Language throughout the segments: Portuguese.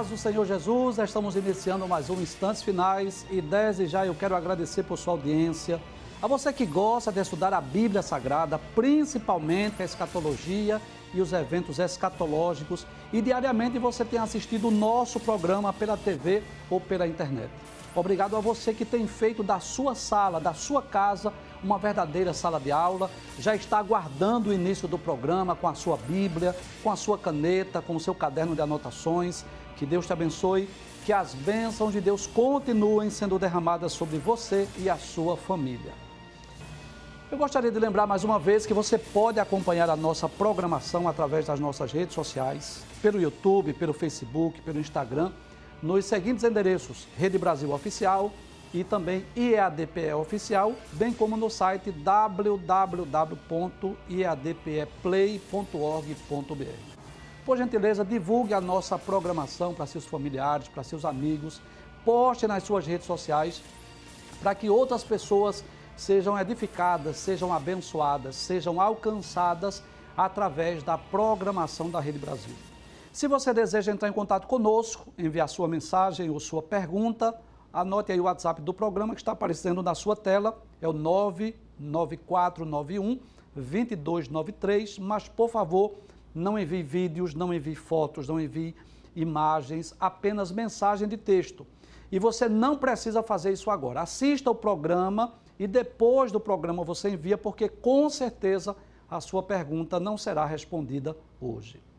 paz do Senhor Jesus, estamos iniciando mais um Instantes Finais e desde já eu quero agradecer por sua audiência. A você que gosta de estudar a Bíblia Sagrada, principalmente a escatologia e os eventos escatológicos, e diariamente você tem assistido o nosso programa pela TV ou pela internet. Obrigado a você que tem feito da sua sala, da sua casa, uma verdadeira sala de aula. Já está aguardando o início do programa com a sua Bíblia, com a sua caneta, com o seu caderno de anotações. Que Deus te abençoe, que as bênçãos de Deus continuem sendo derramadas sobre você e a sua família. Eu gostaria de lembrar mais uma vez que você pode acompanhar a nossa programação através das nossas redes sociais, pelo YouTube, pelo Facebook, pelo Instagram nos seguintes endereços: Rede Brasil Oficial e também IEADPE Oficial, bem como no site www.iadpeplay.org.br. Por gentileza, divulgue a nossa programação para seus familiares, para seus amigos, poste nas suas redes sociais para que outras pessoas sejam edificadas, sejam abençoadas, sejam alcançadas através da programação da Rede Brasil. Se você deseja entrar em contato conosco, enviar sua mensagem ou sua pergunta, anote aí o WhatsApp do programa que está aparecendo na sua tela, é o 99491 2293, mas por favor, não envie vídeos, não envie fotos, não envie imagens, apenas mensagem de texto. E você não precisa fazer isso agora. Assista o programa e depois do programa você envia, porque com certeza a sua pergunta não será respondida hoje.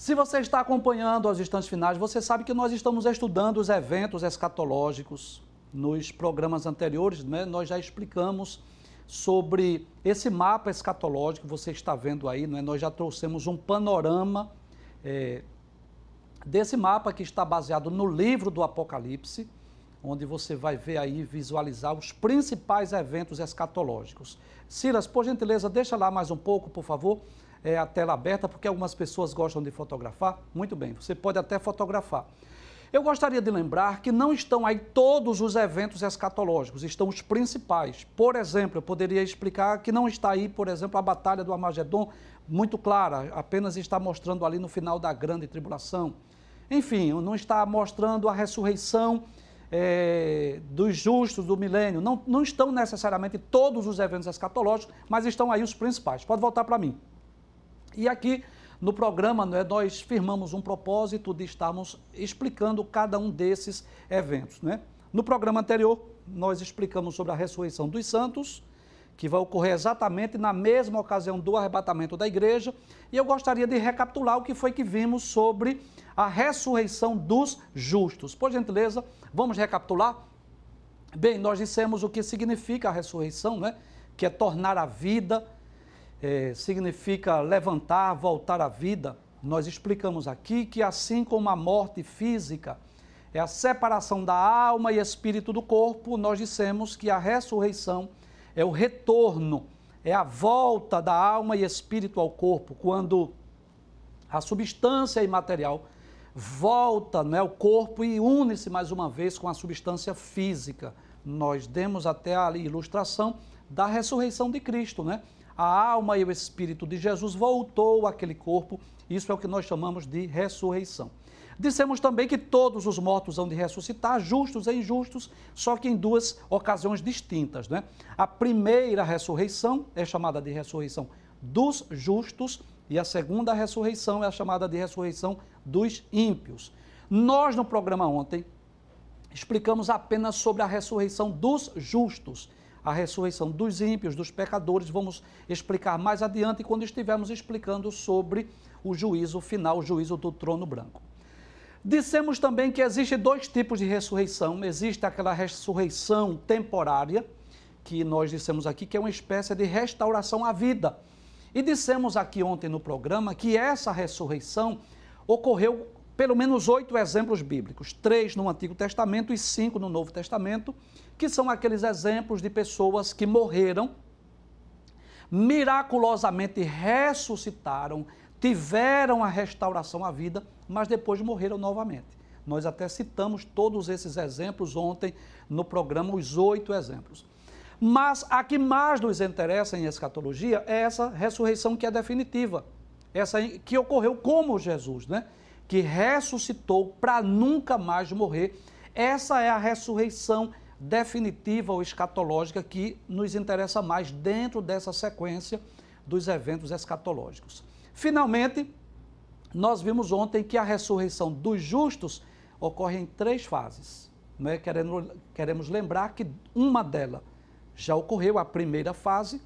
Se você está acompanhando as instantes finais, você sabe que nós estamos estudando os eventos escatológicos. Nos programas anteriores, né, nós já explicamos sobre esse mapa escatológico que você está vendo aí. Né, nós já trouxemos um panorama é, desse mapa que está baseado no livro do Apocalipse, onde você vai ver aí, visualizar os principais eventos escatológicos. Silas, por gentileza, deixa lá mais um pouco, por favor é, a tela aberta, porque algumas pessoas gostam de fotografar. Muito bem, você pode até fotografar. Eu gostaria de lembrar que não estão aí todos os eventos escatológicos, estão os principais. Por exemplo, eu poderia explicar que não está aí, por exemplo, a Batalha do Armagedon, muito clara, apenas está mostrando ali no final da grande tribulação. Enfim, não está mostrando a ressurreição é, dos justos do milênio. Não, não estão necessariamente todos os eventos escatológicos, mas estão aí os principais. Pode voltar para mim. E aqui no programa né, nós firmamos um propósito de estarmos explicando cada um desses eventos. Né? No programa anterior, nós explicamos sobre a ressurreição dos santos, que vai ocorrer exatamente na mesma ocasião do arrebatamento da igreja, e eu gostaria de recapitular o que foi que vimos sobre a ressurreição dos justos. Por gentileza, vamos recapitular? Bem, nós dissemos o que significa a ressurreição, né? que é tornar a vida é, significa levantar, voltar à vida, nós explicamos aqui que assim como a morte física é a separação da alma e espírito do corpo, nós dissemos que a ressurreição é o retorno, é a volta da alma e espírito ao corpo, quando a substância imaterial volta né, ao corpo e une-se mais uma vez com a substância física. Nós demos até a ilustração da ressurreição de Cristo, né? A alma e o espírito de Jesus voltou àquele corpo. Isso é o que nós chamamos de ressurreição. Dissemos também que todos os mortos hão de ressuscitar, justos e injustos, só que em duas ocasiões distintas. Né? A primeira ressurreição é chamada de ressurreição dos justos e a segunda ressurreição é a chamada de ressurreição dos ímpios. Nós, no programa ontem, explicamos apenas sobre a ressurreição dos justos a ressurreição dos ímpios, dos pecadores. Vamos explicar mais adiante quando estivermos explicando sobre o juízo final, o juízo do trono branco. Dissemos também que existem dois tipos de ressurreição. Existe aquela ressurreição temporária, que nós dissemos aqui que é uma espécie de restauração à vida. E dissemos aqui ontem no programa que essa ressurreição ocorreu pelo menos oito exemplos bíblicos, três no Antigo Testamento e cinco no Novo Testamento, que são aqueles exemplos de pessoas que morreram, miraculosamente ressuscitaram, tiveram a restauração à vida, mas depois morreram novamente. Nós até citamos todos esses exemplos ontem no programa, os oito exemplos. Mas a que mais nos interessa em escatologia é essa ressurreição que é definitiva, essa que ocorreu como Jesus, né? que ressuscitou para nunca mais morrer. Essa é a ressurreição definitiva ou escatológica que nos interessa mais dentro dessa sequência dos eventos escatológicos. Finalmente, nós vimos ontem que a ressurreição dos justos ocorre em três fases. Né? Queremos, queremos lembrar que uma delas já ocorreu, a primeira fase,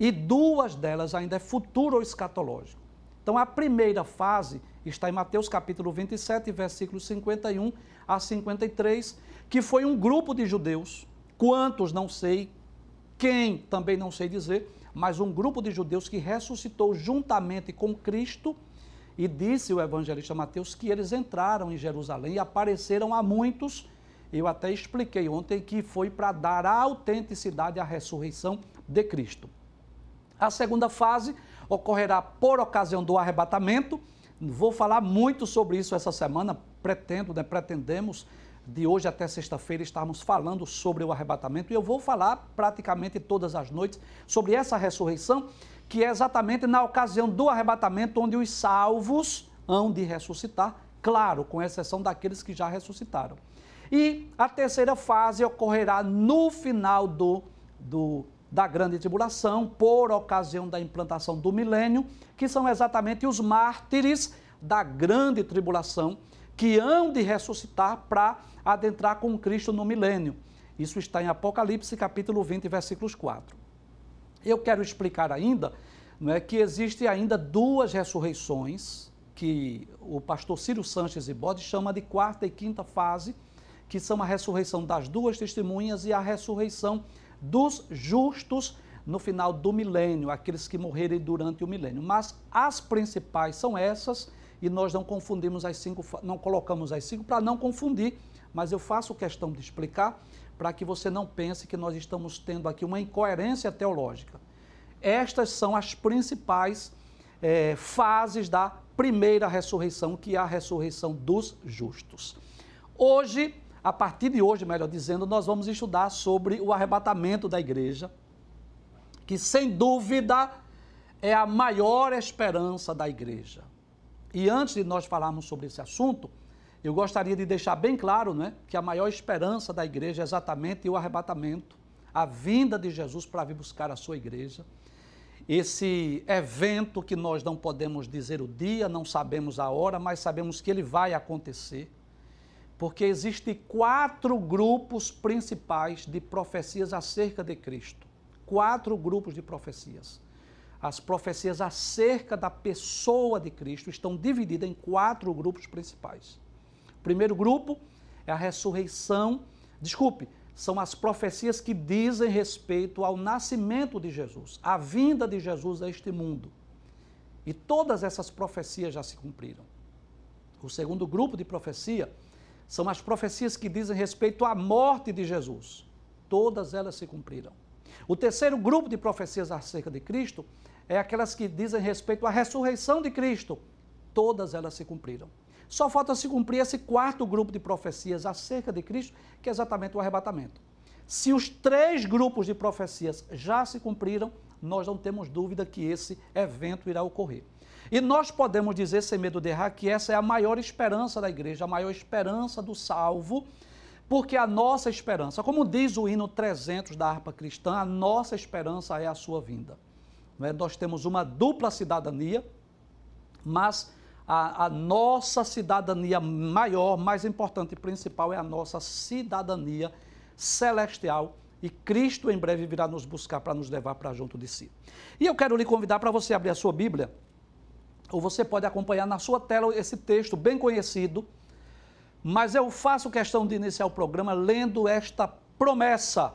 e duas delas ainda é futuro ou escatológico. Então, a primeira fase está em Mateus capítulo 27, versículos 51 a 53, que foi um grupo de judeus, quantos não sei, quem também não sei dizer, mas um grupo de judeus que ressuscitou juntamente com Cristo e disse o evangelista Mateus que eles entraram em Jerusalém e apareceram a muitos. Eu até expliquei ontem que foi para dar a autenticidade à ressurreição de Cristo. A segunda fase ocorrerá por ocasião do arrebatamento. Vou falar muito sobre isso essa semana, pretendo, né, pretendemos de hoje até sexta-feira estarmos falando sobre o arrebatamento e eu vou falar praticamente todas as noites sobre essa ressurreição, que é exatamente na ocasião do arrebatamento onde os salvos hão de ressuscitar, claro, com exceção daqueles que já ressuscitaram. E a terceira fase ocorrerá no final do, do, da grande tribulação, por ocasião da implantação do milênio, que são exatamente os mártires da grande tribulação, que hão de ressuscitar para adentrar com Cristo no milênio. Isso está em Apocalipse capítulo 20, versículos 4. Eu quero explicar ainda não é, que existe ainda duas ressurreições que o pastor Ciro Sanches e Bode chama de quarta e quinta fase, que são a ressurreição das duas testemunhas e a ressurreição dos justos no final do milênio, aqueles que morrerem durante o milênio. Mas as principais são essas e nós não confundimos as cinco, não colocamos as cinco para não confundir, mas eu faço questão de explicar para que você não pense que nós estamos tendo aqui uma incoerência teológica. Estas são as principais é, fases da primeira ressurreição, que é a ressurreição dos justos. Hoje, a partir de hoje, melhor dizendo, nós vamos estudar sobre o arrebatamento da igreja, que sem dúvida é a maior esperança da igreja. E antes de nós falarmos sobre esse assunto, eu gostaria de deixar bem claro né, que a maior esperança da igreja é exatamente o arrebatamento, a vinda de Jesus para vir buscar a sua igreja. Esse evento que nós não podemos dizer o dia, não sabemos a hora, mas sabemos que ele vai acontecer, porque existem quatro grupos principais de profecias acerca de Cristo. Quatro grupos de profecias. As profecias acerca da pessoa de Cristo estão divididas em quatro grupos principais. O primeiro grupo é a ressurreição, desculpe, são as profecias que dizem respeito ao nascimento de Jesus, à vinda de Jesus a este mundo. E todas essas profecias já se cumpriram. O segundo grupo de profecia são as profecias que dizem respeito à morte de Jesus. Todas elas se cumpriram. O terceiro grupo de profecias acerca de Cristo é aquelas que dizem respeito à ressurreição de Cristo. Todas elas se cumpriram. Só falta se cumprir esse quarto grupo de profecias acerca de Cristo, que é exatamente o arrebatamento. Se os três grupos de profecias já se cumpriram, nós não temos dúvida que esse evento irá ocorrer. E nós podemos dizer, sem medo de errar, que essa é a maior esperança da igreja, a maior esperança do salvo, porque a nossa esperança, como diz o hino 300 da harpa cristã, a nossa esperança é a sua vinda. É? Nós temos uma dupla cidadania, mas a, a, nossa cidadania maior, mais importante e principal é a nossa cidadania celestial e Cristo em breve virá nos buscar para nos levar para junto de si. E eu quero lhe convidar para você abrir a sua Bíblia, ou você pode acompanhar na sua tela esse texto bem conhecido, mas eu faço questão de iniciar o programa lendo esta promessa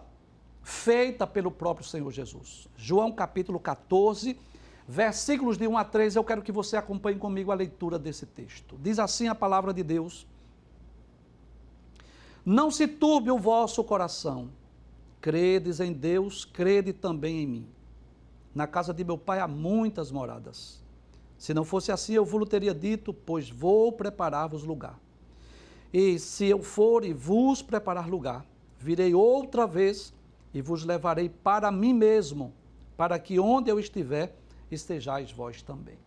feita pelo próprio Senhor Jesus. João capítulo 14, versículos de 1 a 3, eu quero que você acompanhe comigo a leitura desse texto. Diz assim a palavra de Deus: Não se turbe o vosso coração. Credes em Deus, crede também em mim. Na casa de meu pai há muitas moradas. Se não fosse assim, eu vos teria dito, pois vou preparar-vos lugar. E se eu for e vos preparar lugar, virei outra vez e vos levarei para mim mesmo, para que onde eu estiver, estejais vós também.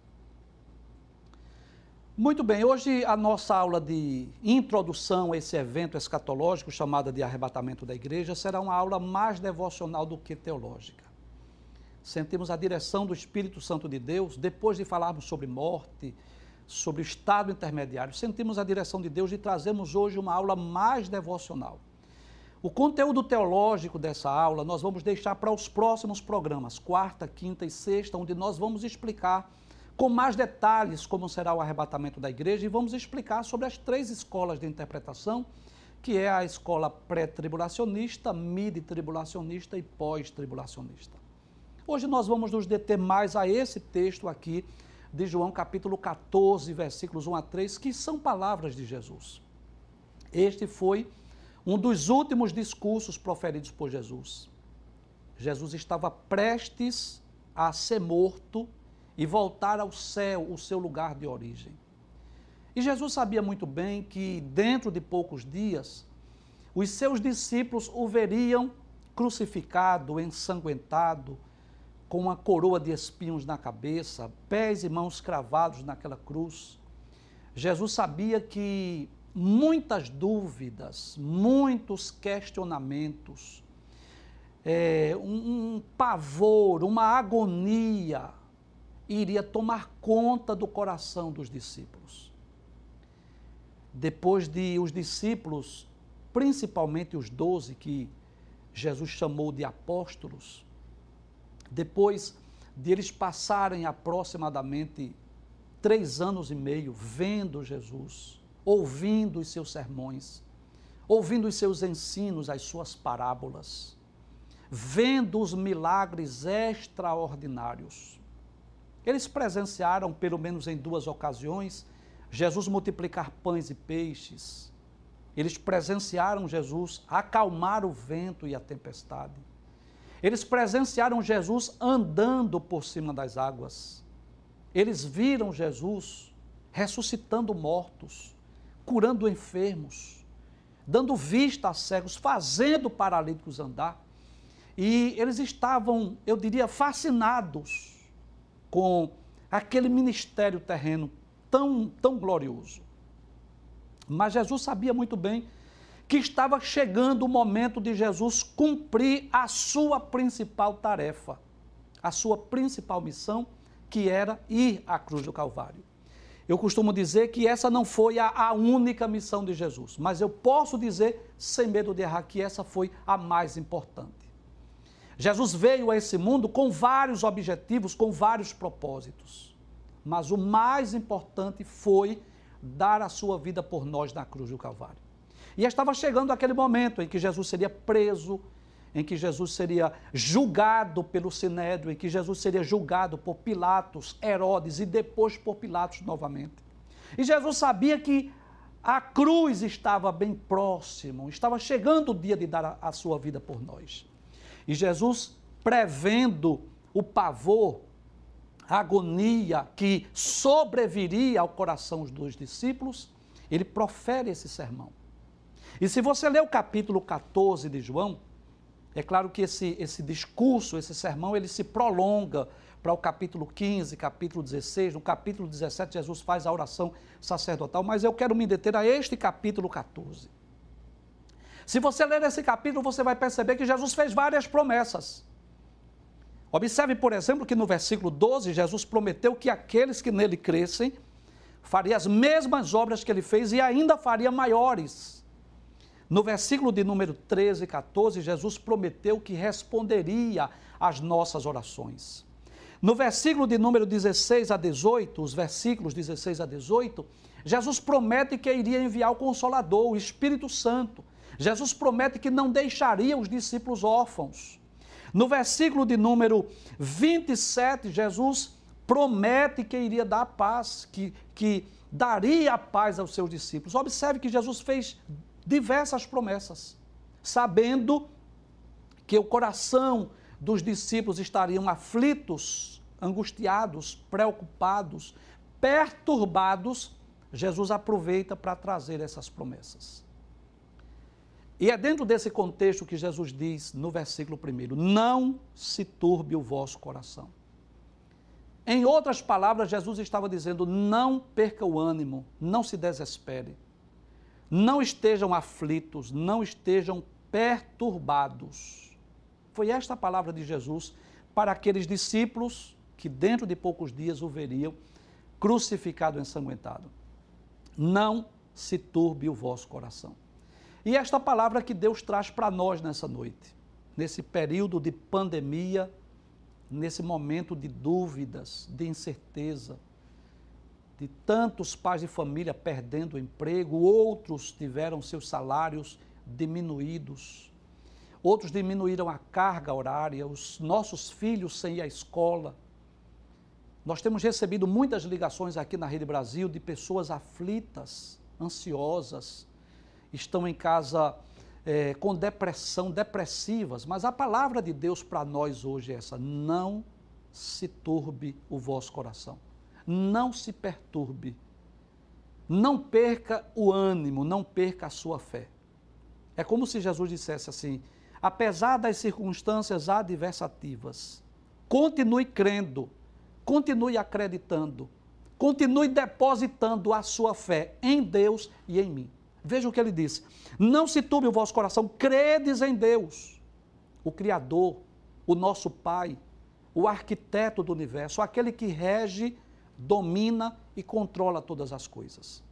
Muito bem, hoje a nossa aula de introdução a esse evento escatológico, chamada de arrebatamento da igreja, será uma aula mais devocional do que teológica. Sentimos a direção do Espírito Santo de Deus, depois de falarmos sobre morte, sobre o estado intermediário, sentimos a direção de Deus e trazemos hoje uma aula mais devocional. O conteúdo teológico dessa aula nós vamos deixar para os próximos programas, quarta, quinta e sexta, onde nós vamos explicar com mais detalhes como será o arrebatamento da igreja e vamos explicar sobre as três escolas de interpretação, que é a escola pré-tribulacionista, mid-tribulacionista e pós-tribulacionista. Hoje nós vamos nos deter mais a esse texto aqui de João capítulo 14, versículos 1 a 3, que são palavras de Jesus. Este foi um dos últimos discursos proferidos por Jesus. Jesus estava prestes a ser morto e voltar ao céu, o seu lugar de origem. E Jesus sabia muito bem que dentro de poucos dias, os seus discípulos o veriam crucificado, ensanguentado, com uma coroa de espinhos na cabeça, pés e mãos cravados naquela cruz. Jesus sabia que muitas dúvidas, muitos questionamentos, é, um, um pavor, uma agonia, iria tomar conta do coração dos discípulos. Depois de os discípulos, principalmente os doze que Jesus chamou de apóstolos, depois de eles passarem aproximadamente três anos e meio vendo Jesus, ouvindo os seus sermões, ouvindo os seus ensinos, as suas parábolas, vendo os milagres extraordinários, eles presenciaram, pelo menos em duas ocasiões, Jesus multiplicar pães e peixes. Eles presenciaram Jesus acalmar o vento e a tempestade. Eles presenciaram Jesus andando por cima das águas. Eles viram Jesus ressuscitando mortos, curando enfermos, dando vista a cegos, fazendo paralíticos andar. E eles estavam, eu diria, fascinados com aquele ministério terreno tão, tão glorioso. Mas Jesus sabia muito bem que estava chegando o momento de Jesus cumprir a sua principal tarefa, a sua principal missão, que era ir à cruz do Calvário. Eu costumo dizer que essa não foi a, a, única missão de Jesus, mas eu posso dizer, sem medo de errar, que essa foi a mais importante. Jesus veio a esse mundo com vários objetivos, com vários propósitos. Mas o mais importante foi dar a sua vida por nós na cruz do Calvário. E estava chegando aquele momento em que Jesus seria preso, em que Jesus seria julgado pelo Sinédrio, em que Jesus seria julgado por Pilatos, Herodes e depois por Pilatos novamente. E Jesus sabia que a cruz estava bem próximo, estava chegando o dia de dar a, a sua vida por nós. E Jesus, prevendo o pavor, a agonia que sobreviria ao coração dos discípulos, ele profere esse sermão. E se você ler o capítulo 14 de João, é claro que esse, esse discurso, esse sermão, ele se prolonga para o capítulo 15, capítulo 16. No capítulo 17, Jesus faz a oração sacerdotal, mas eu quero me deter a este capítulo 14. Se você ler esse capítulo, você vai perceber que Jesus fez várias promessas. Observe, por exemplo, que no versículo 12, Jesus prometeu que aqueles que nele crescem faria as mesmas obras que ele fez e ainda faria maiores. No versículo de número 13 e 14, Jesus prometeu que responderia às nossas orações. No versículo de número 16 a 18, os versículos 16 a 18, Jesus promete que iria enviar o Consolador, o Espírito Santo, Jesus promete que não deixaria os discípulos órfãos. No versículo de número 27, Jesus promete que iria dar paz, que, que daria a paz aos seus discípulos. Observe que Jesus fez diversas promessas, sabendo que o coração dos discípulos estariam aflitos, angustiados, preocupados, perturbados. Jesus aproveita para trazer essas promessas. E é dentro desse contexto que Jesus diz no versículo 1: Não se turbe o vosso coração. Em outras palavras, Jesus estava dizendo: não perca o ânimo, não se desespere, não estejam aflitos, não estejam perturbados. Foi esta a palavra de Jesus para aqueles discípulos que dentro de poucos dias o veriam crucificado ensanguentado. Não se turbe o vosso coração. E esta palavra que Deus traz para nós nessa noite, nesse período de pandemia, nesse momento de dúvidas, de incerteza, de tantos pais de família perdendo emprego, outros tiveram seus salários diminuídos, outros diminuíram a carga horária, os nossos filhos sem ir à escola. Nós temos recebido muitas ligações aqui na Rede Brasil de pessoas aflitas, ansiosas, estão em casa é, com depressão, depressivas, mas a palavra de Deus para nós hoje é essa: não se turbe o vosso coração, não se perturbe, não perca o ânimo, não perca a sua fé. É como se Jesus dissesse assim: apesar das circunstâncias adversativas, continue crendo, continue acreditando, continue depositando a sua fé em Deus e em mim. Veja o que ele disse: Não se turbe o vosso coração, credes em Deus, o Criador, o nosso Pai, o arquiteto do universo, aquele que rege, domina e controla todas as coisas.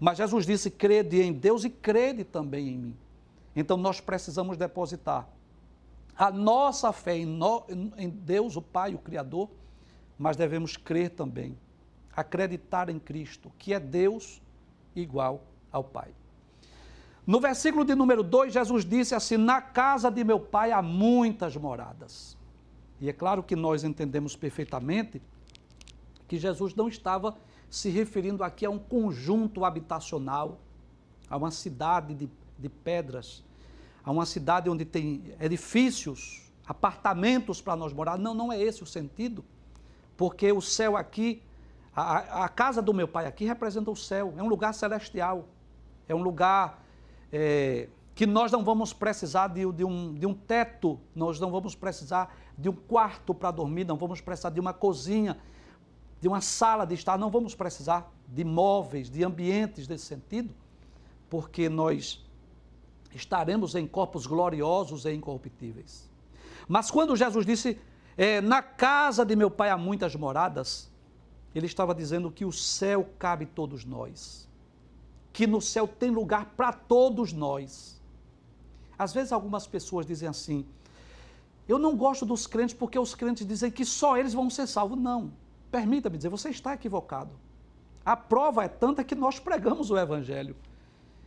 Mas Jesus disse: crede em Deus e crede também em mim. Então nós precisamos depositar a nossa fé em, no, em Deus, o Pai, o Criador, mas devemos crer também, acreditar em Cristo, que é Deus igual ao Pai. No versículo de número 2, Jesus disse assim: Na casa de meu pai há muitas moradas. E é claro que nós entendemos perfeitamente que Jesus não estava se referindo aqui a um conjunto habitacional, a uma cidade de, de pedras, a uma cidade onde tem edifícios, apartamentos para nós morar. Não, não é esse o sentido, porque o céu aqui, a, a casa do meu pai aqui representa o céu, é um lugar celestial, é um lugar é, que nós não vamos precisar de, de, um, de um teto, nós não vamos precisar de um quarto para dormir, não vamos precisar de uma cozinha, de uma sala de estar, não vamos precisar de móveis, de ambientes desse sentido, porque nós estaremos em corpos gloriosos e incorruptíveis. Mas quando Jesus disse, é, na casa de meu pai há muitas moradas, ele estava dizendo que o céu cabe todos nós que no céu tem lugar para todos nós. Às vezes algumas pessoas dizem assim: eu não gosto dos crentes porque os crentes dizem que só eles vão ser salvos. Não. Permita-me dizer, você está equivocado. A prova é tanta que nós pregamos o Evangelho,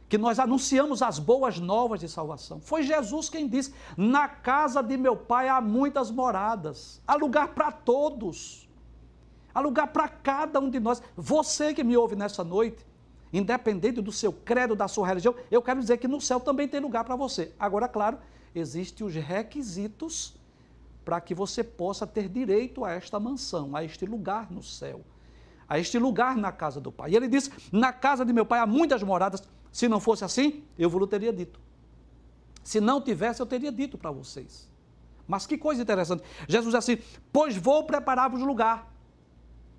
que nós anunciamos as boas novas de salvação. Foi Jesus quem disse: Na casa de meu pai há muitas moradas, há lugar para todos, há lugar para cada um de nós. Você que me ouve nessa noite, independente do seu credo, da sua religião, eu quero dizer que no céu também tem lugar para você. Agora, claro, existem os requisitos para que você possa ter direito a esta mansão, a este lugar no céu, a este lugar na casa do Pai. E ele disse: Na casa de meu Pai há muitas moradas. Se não fosse assim, eu vos teria dito. Se não tivesse, eu teria dito para vocês. Mas que coisa interessante. Jesus disse assim: Pois vou preparar-vos lugar.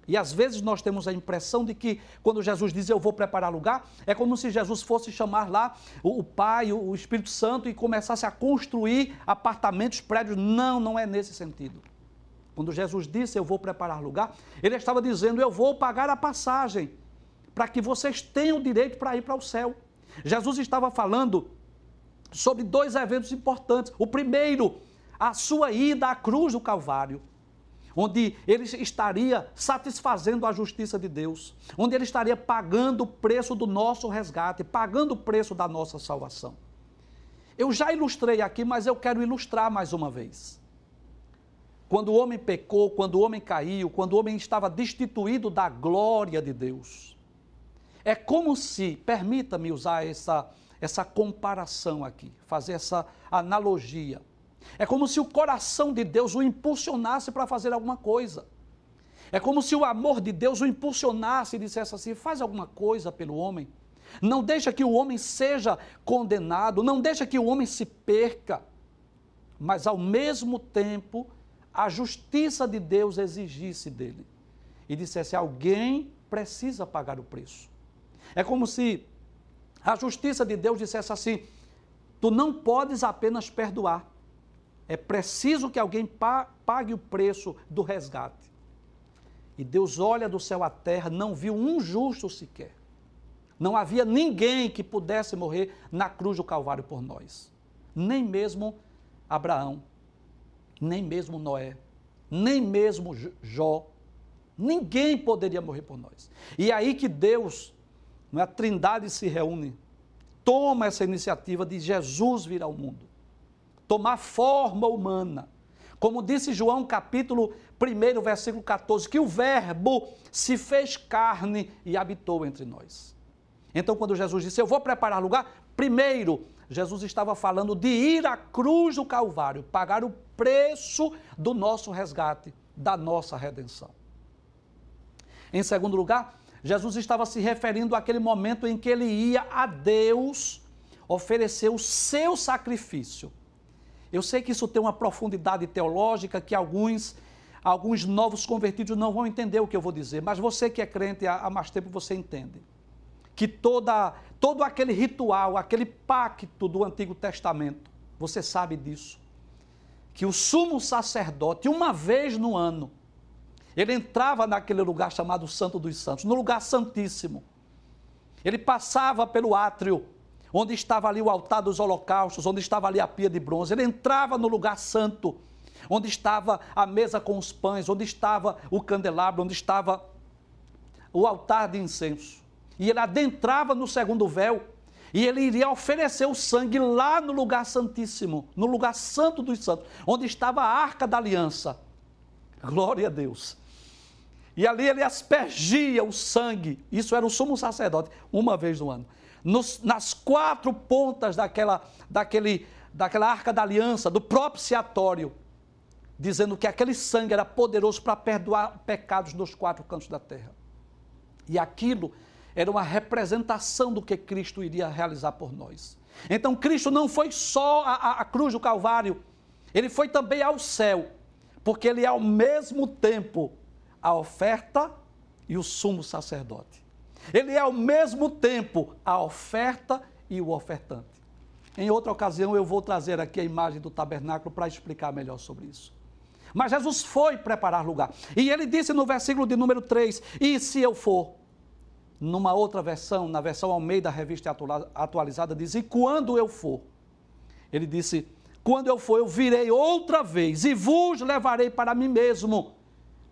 E às vezes nós temos a impressão de que quando Jesus diz eu vou preparar lugar, é como se Jesus fosse chamar lá o, Pai, o Espírito Santo e começasse a construir apartamentos, prédios. Não, não é nesse sentido. Quando Jesus disse eu vou preparar lugar, ele estava dizendo eu vou pagar a passagem para que vocês tenham direito para ir para o céu. Jesus estava falando sobre dois eventos importantes. O primeiro, a sua ida à cruz do Calvário onde ele estaria satisfazendo a justiça de Deus, onde ele estaria pagando o preço do nosso resgate, pagando o preço da nossa salvação. Eu já ilustrei aqui, mas eu quero ilustrar mais uma vez. Quando o homem pecou, quando o homem caiu, quando o homem estava destituído da glória de Deus, é como se, permita-me usar essa, essa comparação aqui, fazer essa analogia é como se o coração de Deus o impulsionasse para fazer alguma coisa. É como se o amor de Deus o impulsionasse e dissesse assim: faz alguma coisa pelo homem. Não deixa que o homem seja condenado, não deixa que o homem se perca. Mas ao mesmo tempo, a justiça de Deus exigisse dele e dissesse: alguém precisa pagar o preço. É como se a justiça de Deus dissesse assim: tu não podes apenas perdoar, é preciso que alguém pague o preço do resgate. E Deus olha do céu à terra, não viu um justo sequer. Não havia ninguém que pudesse morrer na cruz do Calvário por nós. Nem mesmo Abraão, nem mesmo Noé, nem mesmo Jó. Ninguém poderia morrer por nós. E é aí que Deus, a Trindade se reúne, toma essa iniciativa de Jesus vir ao mundo, tomar forma humana. Como disse João capítulo 1, versículo 14, que o Verbo se fez carne e habitou entre nós. Então, quando Jesus disse, Eu vou preparar lugar, primeiro, Jesus estava falando de ir à cruz do Calvário, pagar o preço do nosso resgate, da nossa redenção. Em segundo lugar, Jesus estava se referindo àquele momento em que ele ia a Deus oferecer o seu sacrifício. Eu sei que isso tem uma profundidade teológica que alguns alguns novos convertidos não vão entender o que eu vou dizer, mas você que é crente há mais tempo você entende que toda, todo aquele ritual, aquele pacto do Antigo Testamento, você sabe disso, que o sumo sacerdote, uma vez no ano, ele entrava naquele lugar chamado Santo dos Santos, no lugar santíssimo. Ele passava pelo átrio, onde estava ali o altar dos holocaustos, onde estava ali a pia de bronze. Ele entrava no lugar santo, onde estava a mesa com os pães, onde estava o candelabro, onde estava o altar de incenso e ele adentrava no segundo véu e ele iria oferecer o sangue lá no lugar santíssimo, no lugar santo dos santos, onde estava a arca da aliança. Glória a Deus. E ali ele aspergia o sangue, isso era o sumo sacerdote, uma vez no ano. Nos, nas quatro pontas daquela, daquele, daquela arca da aliança, do propiciatório, dizendo que aquele sangue era poderoso para perdoar pecados dos quatro cantos da terra. E aquilo era uma representação do que Cristo iria realizar por nós. Então, Cristo não foi só a, a, a cruz do Calvário, ele foi também ao céu, porque ele é ao mesmo tempo a oferta e o sumo sacerdote. Ele é ao mesmo tempo a oferta e o ofertante. Em outra ocasião eu vou trazer aqui a imagem do tabernáculo para explicar melhor sobre isso. Mas Jesus foi preparar lugar. E ele disse no versículo de número 3: E se eu for? numa outra versão, na versão Almeida Revista Atualizada, diz: E quando eu for? Ele disse: Quando eu for, eu virei outra vez e vos levarei para mim mesmo,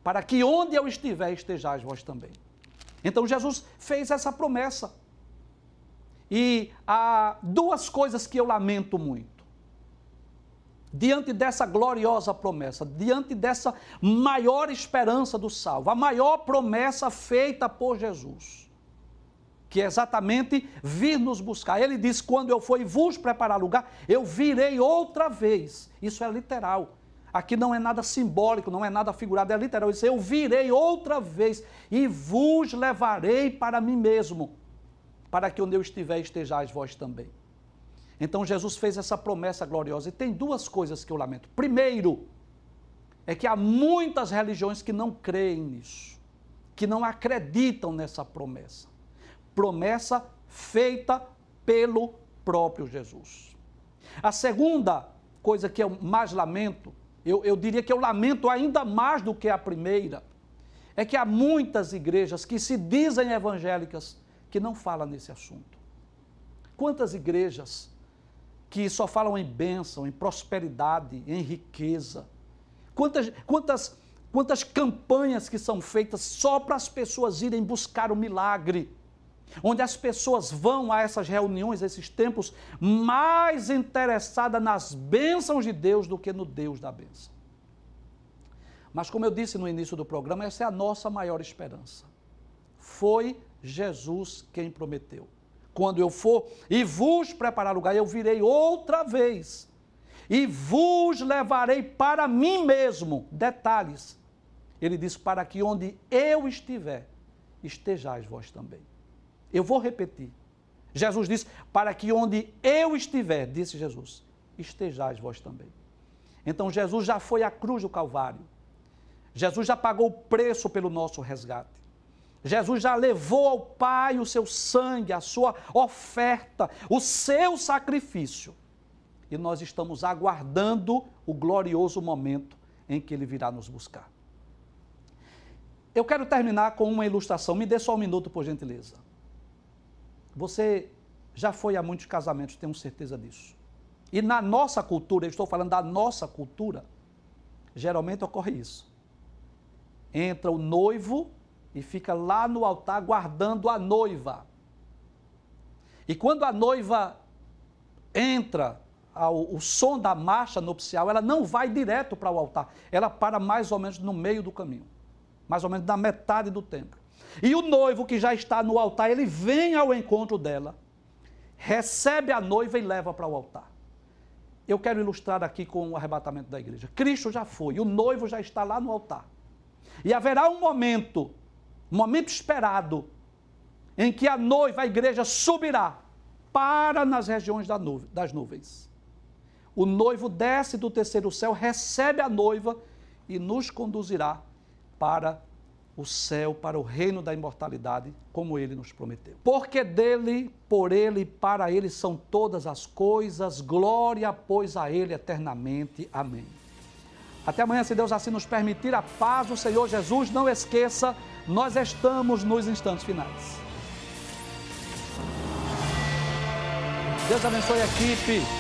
para que onde eu estiver, estejais vós também. Então Jesus fez essa promessa. E há duas coisas que eu lamento muito. Diante dessa gloriosa promessa, diante dessa maior esperança do salvo, a maior promessa feita por Jesus que é exatamente vir nos buscar. Ele diz: quando eu for e vos preparar lugar, eu virei outra vez. Isso é literal. Aqui não é nada simbólico, não é nada figurado, é literal. Eu virei outra vez e vos levarei para mim mesmo, para que onde eu estiver estejais vós também. Então Jesus fez essa promessa gloriosa. E tem duas coisas que eu lamento. Primeiro, é que há muitas religiões que não creem nisso, que não acreditam nessa promessa promessa feita pelo próprio Jesus. A segunda coisa que eu mais lamento, eu, eu diria que eu lamento ainda mais do que a primeira, é que há muitas igrejas que se dizem evangélicas que não falam nesse assunto. Quantas igrejas que só falam em bênção, em prosperidade, em riqueza? Quantas, quantas, quantas campanhas que são feitas só para as pessoas irem buscar o milagre? Onde as pessoas vão a essas reuniões, esses tempos, mais interessadas nas bênçãos de Deus do que no Deus da bênção. Mas, como eu disse no início do programa, essa é a nossa maior esperança. Foi Jesus quem prometeu. Quando eu for e vos preparar lugar, eu virei outra vez e vos levarei para mim mesmo. Detalhes. Ele diz: para que onde eu estiver, estejais vós também. Eu vou repetir. Jesus disse: Para que onde eu estiver, disse Jesus, estejais vós também. Então Jesus já foi à cruz do Calvário. Jesus já pagou o preço pelo nosso resgate. Jesus já levou ao Pai o seu sangue, a sua oferta, o seu sacrifício. E nós estamos aguardando o glorioso momento em que ele virá nos buscar. Eu quero terminar com uma ilustração. Me dê só um minuto, por gentileza. Você já foi a muitos casamentos, tenho certeza disso. E na nossa cultura, eu estou falando da nossa cultura, geralmente ocorre isso. Entra o noivo e fica lá no altar guardando a noiva. E quando a noiva entra, ao, o som da marcha nupcial, ela não vai direto para o altar, ela para mais ou menos no meio do caminho, mais ou menos na metade do templo. E o noivo que já está no altar, ele vem ao encontro dela, recebe a noiva e leva para o altar. Eu quero ilustrar aqui com o arrebatamento da igreja. Cristo já foi, o noivo já está lá no altar. E haverá um momento momento esperado, em que a noiva, a igreja, subirá para nas regiões das nuvens. O noivo desce do terceiro céu, recebe a noiva e nos conduzirá para o céu, para o reino da imortalidade, como ele nos prometeu. Porque dele, por ele e para ele são todas as coisas, glória, pois a ele eternamente. Amém. Até amanhã, se Deus assim nos permitir, a paz do Senhor Jesus. Não esqueça, nós estamos nos instantes finais. Deus abençoe a equipe.